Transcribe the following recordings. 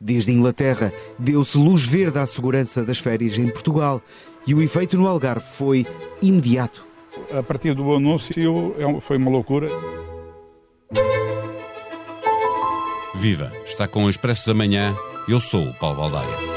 Desde Inglaterra, deu-se luz verde à segurança das férias em Portugal e o efeito no Algarve foi imediato. A partir do anúncio é foi uma loucura. Viva! Está com o Expresso da Manhã. Eu sou o Paulo Baldaia.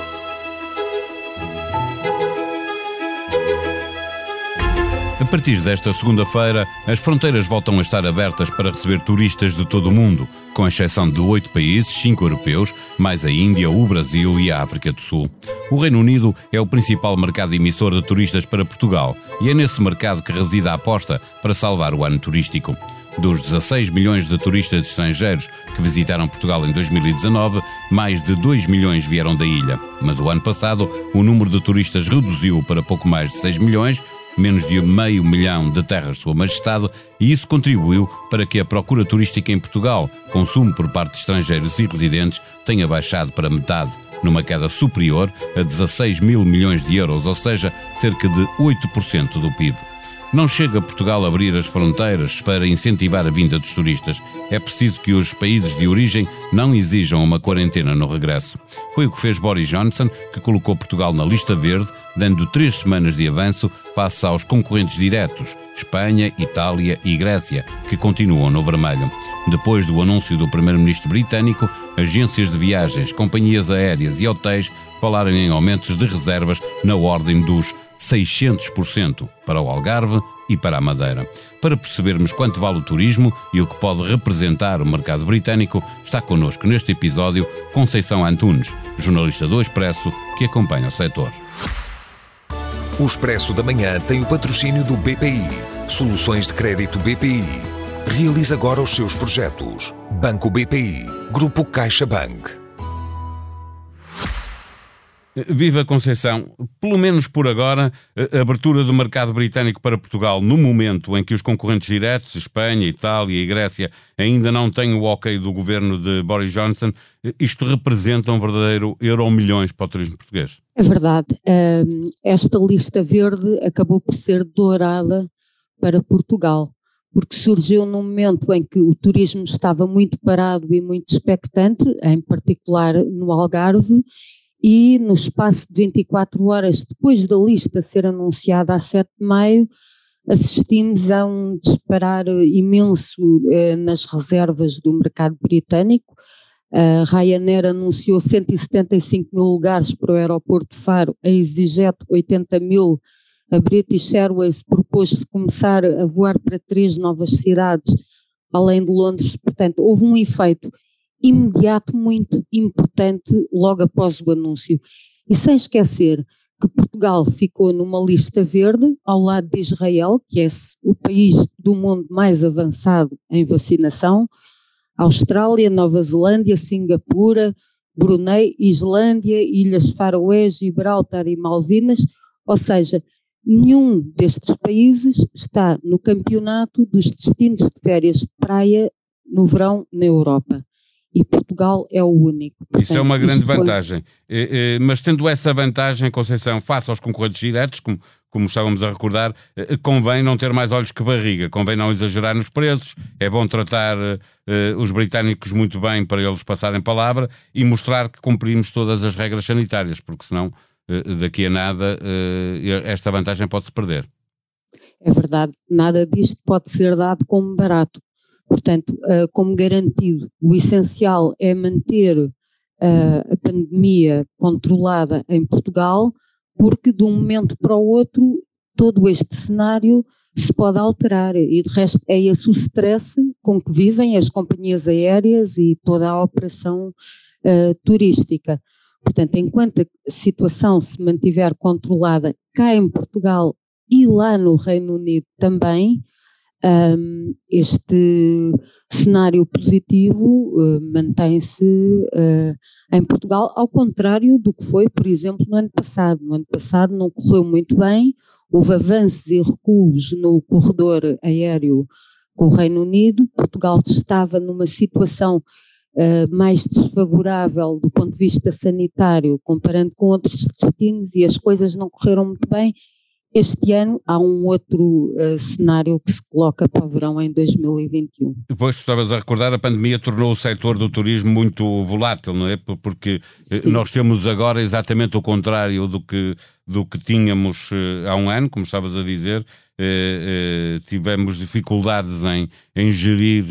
Partir desta segunda-feira, as fronteiras voltam a estar abertas para receber turistas de todo o mundo, com exceção de oito países, cinco europeus, mais a Índia, o Brasil e a África do Sul. O Reino Unido é o principal mercado emissor de turistas para Portugal e é nesse mercado que reside a aposta para salvar o ano turístico. Dos 16 milhões de turistas estrangeiros que visitaram Portugal em 2019, mais de 2 milhões vieram da ilha. Mas o ano passado, o número de turistas reduziu para pouco mais de 6 milhões, menos de meio milhão de terras de Sua Majestade, e isso contribuiu para que a procura turística em Portugal, consumo por parte de estrangeiros e residentes, tenha baixado para metade, numa queda superior a 16 mil milhões de euros, ou seja, cerca de 8% do PIB. Não chega Portugal a abrir as fronteiras para incentivar a vinda dos turistas. É preciso que os países de origem não exijam uma quarentena no regresso. Foi o que fez Boris Johnson, que colocou Portugal na lista verde, dando três semanas de avanço face aos concorrentes diretos, Espanha, Itália e Grécia, que continuam no vermelho. Depois do anúncio do primeiro-ministro britânico, agências de viagens, companhias aéreas e hotéis falaram em aumentos de reservas na ordem dos 600% para o Algarve e para a Madeira. Para percebermos quanto vale o turismo e o que pode representar o mercado britânico, está connosco neste episódio Conceição Antunes, jornalista do Expresso que acompanha o setor. O Expresso da Manhã tem o patrocínio do BPI. Soluções de crédito BPI. Realize agora os seus projetos. Banco BPI. Grupo CaixaBank. Viva Conceição, pelo menos por agora, a abertura do mercado britânico para Portugal, no momento em que os concorrentes diretos, Espanha, Itália e Grécia, ainda não têm o ok do governo de Boris Johnson, isto representa um verdadeiro euro milhões para o turismo português. É verdade. Esta lista verde acabou por ser dourada para Portugal, porque surgiu num momento em que o turismo estava muito parado e muito expectante, em particular no Algarve, e no espaço de 24 horas depois da lista ser anunciada a 7 de maio, assistimos a um disparar imenso eh, nas reservas do mercado britânico. A Ryanair anunciou 175 mil lugares para o aeroporto de Faro, a EasyJet 80 mil, a British Airways propôs-se começar a voar para três novas cidades, além de Londres, portanto houve um efeito imediato muito importante logo após o anúncio. E sem esquecer que Portugal ficou numa lista verde ao lado de Israel, que é o país do mundo mais avançado em vacinação, Austrália, Nova Zelândia, Singapura, Brunei, Islândia, Ilhas Faroés, Gibraltar e Malvinas, ou seja, nenhum destes países está no campeonato dos destinos de férias de praia no verão na Europa e Portugal é o único. Portanto, Isso é uma grande vantagem. Foi... Mas tendo essa vantagem, Conceição, face aos concorrentes diretos, como, como estávamos a recordar, eh, convém não ter mais olhos que barriga, convém não exagerar nos preços, é bom tratar uh, os britânicos muito bem para eles passarem palavra e mostrar que cumprimos todas as regras sanitárias, porque senão uh, daqui a nada uh, esta vantagem pode-se perder. É verdade, nada disto pode ser dado como barato. Portanto, uh, como garantido, o essencial é manter uh, a pandemia controlada em Portugal, porque de um momento para o outro todo este cenário se pode alterar e de resto é esse o stress com que vivem as companhias aéreas e toda a operação uh, turística. Portanto, enquanto a situação se mantiver controlada cá em Portugal e lá no Reino Unido também, um, este cenário positivo uh, mantém-se uh, em Portugal, ao contrário do que foi, por exemplo, no ano passado. No ano passado não correu muito bem, houve avanços e recuos no corredor aéreo com o Reino Unido, Portugal estava numa situação uh, mais desfavorável do ponto de vista sanitário, comparando com outros destinos, e as coisas não correram muito bem, Este ano há um outro uh, cenário que se coloca para o verão em 2021. Depois, estavas a recordar, a pandemia tornou o setor do turismo muito volátil, não é? Porque eh, Sim. nós temos agora exatamente o contrário do que, do que tínhamos uh, há um ano, como estavas a dizer. Uh, tivemos dificuldades em, em gerir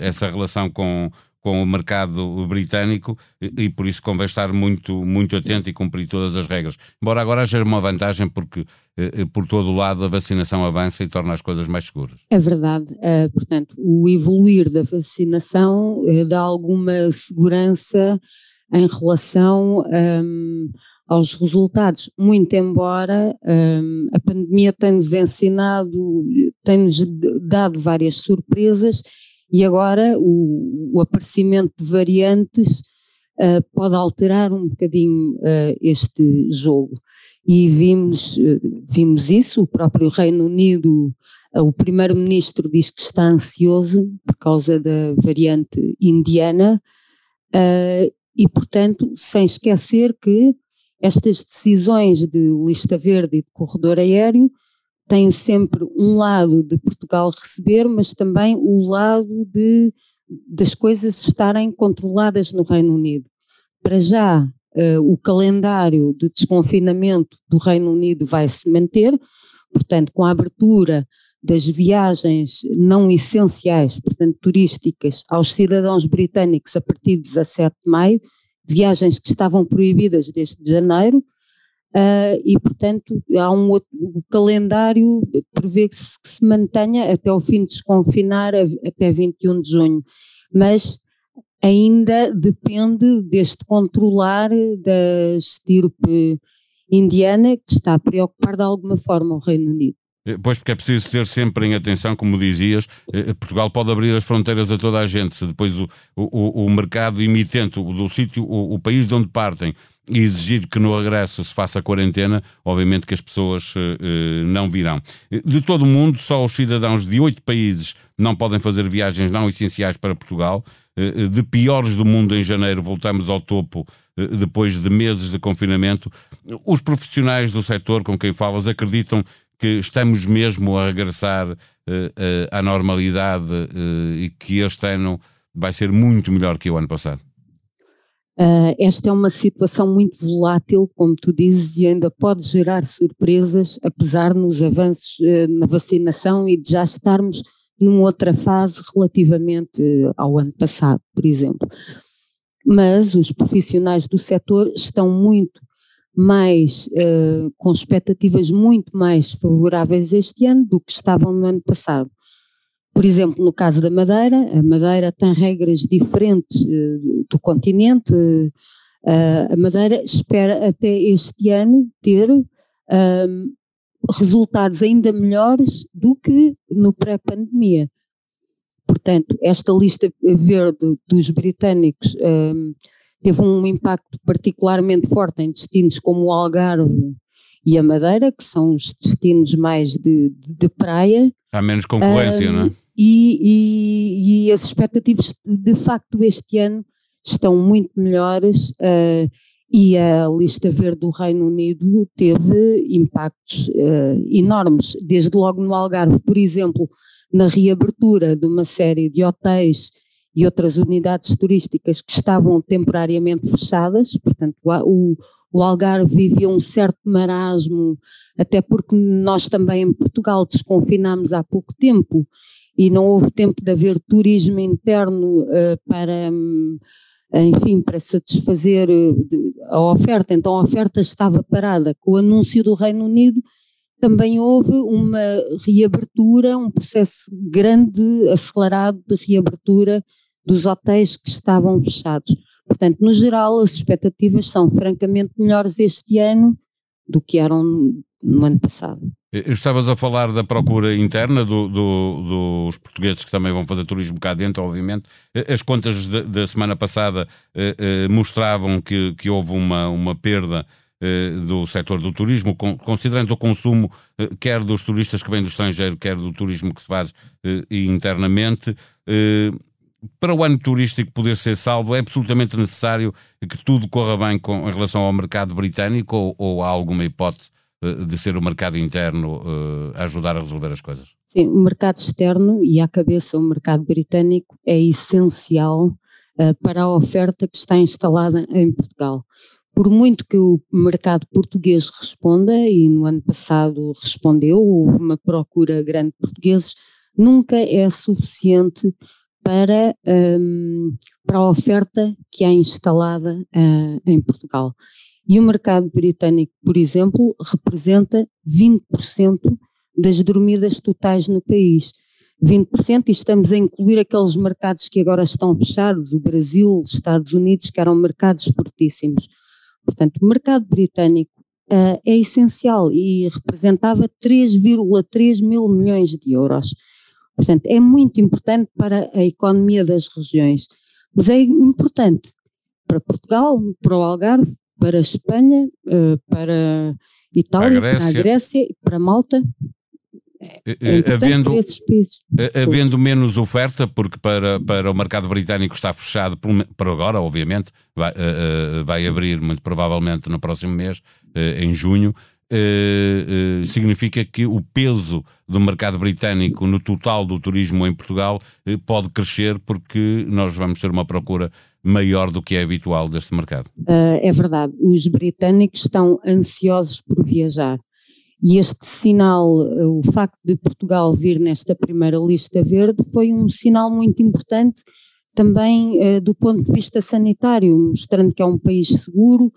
essa relação com, com o mercado britânico e, por isso convém estar muito, muito atento e cumprir todas as regras. Embora agora haja uma vantagem porque eh, eh, por todo o lado a vacinação avança e torna as coisas mais seguras. É verdade. Uh, portanto, o evoluir da vacinação uh, dá alguma segurança em relação um, aos resultados, muito embora um, a pandemia tenha-nos ensinado, tem-nos dado várias surpresas e agora o, o aparecimento de variantes uh, pode alterar um bocadinho uh, este jogo. E vimos, uh, vimos isso, o próprio Reino Unido, o primeiro-ministro diz que está ansioso por causa da variante indiana, e portanto, sem esquecer que estas decisões de lista verde e de corredor aéreo tem sempre um lado de Portugal receber, mas também o lado de, das coisas estarem controladas no Reino Unido. Para já, uh, o calendário de desconfinamento do Reino Unido vai se manter, portanto, com a abertura das viagens não essenciais, portanto, turísticas, aos cidadãos britânicos a partir de 17 de maio, viagens que estavam proibidas desde janeiro, Uh, e, portanto, há um outro o calendário prevê que se, mantenha até o fim de desconfinar, até 21 de junho. Mas ainda depende deste controlar da estirpe indiana que está a preocupar de alguma forma o Reino Unido. Eh, pois, porque é preciso ter sempre em atenção, como dizias, eh, Portugal pode abrir as fronteiras a toda a gente, se depois o, o, o mercado emitente do sítio, o, o, país de onde partem, e exigir que no regresso se faça quarentena, obviamente que as pessoas eh, não virão. De todo o mundo, só os cidadãos de oito países não podem fazer viagens não essenciais para Portugal. de piores do mundo em janeiro, voltamos ao topo depois de meses de confinamento. Os profissionais do setor com quem falas acreditam que estamos mesmo a regressar uh, uh, à normalidade uh, e que este ano vai ser muito melhor que o ano passado? esta é uma situação muito volátil, como tu dizes, e ainda pode gerar surpresas, apesar nos avanços na vacinação e de já estarmos numa outra fase relativamente ao ano passado, por exemplo. Mas os profissionais do setor estão muito mais, uh, com expectativas muito mais favoráveis este ano do que estavam no ano passado. Por exemplo, no caso da Madeira, a Madeira tem regras diferentes uh, do continente. Uh, a Madeira espera até este ano ter resultados ainda melhores do que no pré-pandemia. Portanto, esta lista verde dos britânicos teve um impacto particularmente forte em destinos como o Algarve e a Madeira, que são os destinos mais de, de, de praia. Há menos concorrência, não é? E, e, e, as expectativas, de facto, este ano estão muito melhores uh, e a lista verde do Reino Unido teve impactos uh, enormes, desde logo no Algarve, por exemplo, na reabertura de uma série de hotéis e outras unidades turísticas que estavam temporariamente fechadas, portanto, o, o Algarve vivia um certo marasmo, até porque nós também em Portugal desconfinámos há pouco tempo e não houve tempo de haver turismo interno uh, para, um, enfim, para satisfazer uh, a oferta. Então a oferta estava parada. Com o anúncio do Reino Unido também houve uma reabertura, um processo grande, acelerado de reabertura dos hotéis que estavam fechados. Portanto, no geral, as expectativas são francamente melhores este ano do que eram no ano passado. Estavas a falar da procura interna do, do, dos portugueses que também vão fazer turismo cá dentro, obviamente. As contas da semana passada eh, eh, mostravam que, que houve uma, uma perda eh, do setor do turismo, considerando o consumo quer dos turistas que vêm do estrangeiro, quer do turismo que se faz internamente para o ano turístico poder ser salvo, é absolutamente necessário que tudo corra bem com, em relação ao mercado britânico ou, ou há alguma hipótese de ser o mercado interno a ajudar a resolver as coisas? Sim, o mercado externo e à cabeça o mercado britânico é essencial para a oferta que está instalada em Portugal. Por muito que o mercado português responda, e no ano passado respondeu, houve uma procura grande de portugueses, nunca é suficiente para, um, para a oferta que é instalada uh, em Portugal. E o mercado britânico, por exemplo, representa 20% das dormidas totais no país. 20% e estamos a incluir aqueles mercados que agora estão fechados, o Brasil, Estados Unidos, que eram mercados fortíssimos. Portanto, o mercado britânico uh, é essencial e representava 3,3 mil milhões de euros. Portanto, é muito importante para a economia das regiões, mas é importante para Portugal, para o Algarve, para a Espanha, uh, para Itália, para a Grécia, para Malta é, é, é havendo, havendo menos oferta, porque para, para o mercado britânico está fechado por, agora, obviamente, vai, vai abrir muito provavelmente no próximo mês, em junho. Uh, significa que o peso do mercado britânico no total do turismo em Portugal pode crescer porque nós vamos ter uma procura maior do que é habitual deste mercado. é verdade. Os britânicos estão ansiosos por viajar. E este sinal, o facto de Portugal vir nesta primeira lista verde, foi um sinal muito importante também do ponto de vista sanitário, mostrando que é um país seguro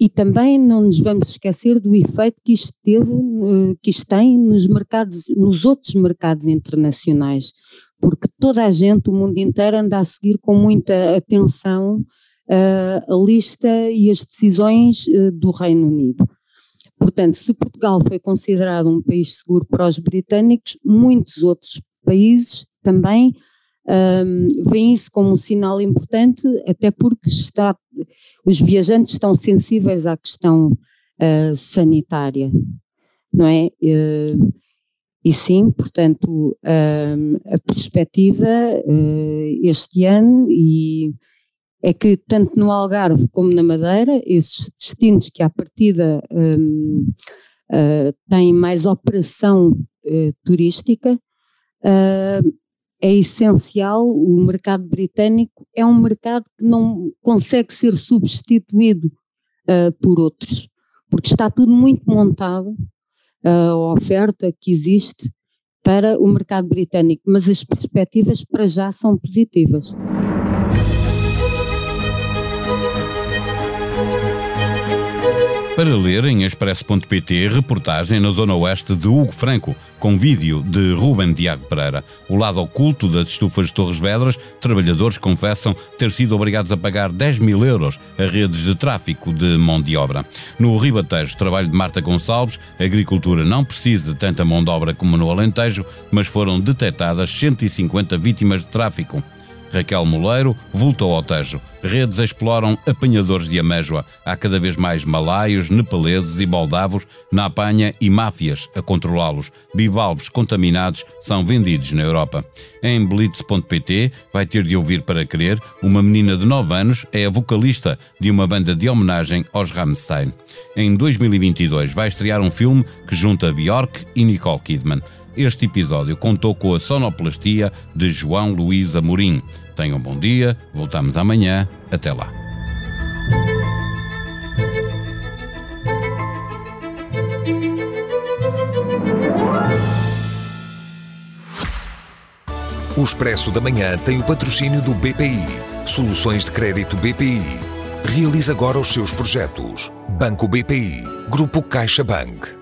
e também não nos vamos esquecer do efeito que isto teve, uh, que isto tem nos mercados, nos outros mercados internacionais, porque toda a gente, o mundo inteiro, anda a seguir com muita atenção uh, a lista e as decisões do Reino Unido. Portanto, se Portugal foi considerado um país seguro para os britânicos, muitos outros países também um, veem isso como um sinal importante, até porque está, os viajantes estão sensíveis à questão uh, sanitária, não é? Uh, e sim, portanto, a perspectiva uh, este ano e é que tanto no Algarve como na Madeira, esses destinos que à partida um, uh, têm mais operação uh, turística, uh, é essencial, o mercado britânico é um mercado que não consegue ser substituído por outros, porque está tudo muito montado, a oferta que existe para o mercado britânico, mas as perspectivas para já são positivas. Para ler em expresso.pt, reportagem na zona oeste de Hugo Franco, com vídeo de Ruben Diago Pereira. O lado oculto das estufas de Torres Vedras, trabalhadores confessam ter sido obrigados a pagar 10 mil euros a redes de tráfico de mão de obra. No Ribatejo, trabalho de Marta Gonçalves, a agricultura não precisa de tanta mão de obra como no Alentejo, mas foram detectadas 150 vítimas de tráfico. Raquel Moleiro voltou ao Tejo. Redes exploram apanhadores de amêijoa. Há cada vez mais malaios, nepaleses e moldavos na apanha e máfias a controlá-los. Bivalves contaminados são vendidos na Europa. Em blitz.pt vai ter de ouvir para crer, uma menina de 9 anos é a vocalista de uma banda de homenagem aos Rammstein. Em 2022 vai estrear um filme que junta Björk e Nicole Kidman. Este episódio contou com a sonoplastia de João Luís Amorim. Tenham um bom dia, voltamos amanhã. Até lá. O Expresso da Manhã tem o patrocínio do BPI. Soluções de crédito BPI. Realize agora os seus projetos. Banco BPI. Grupo CaixaBank.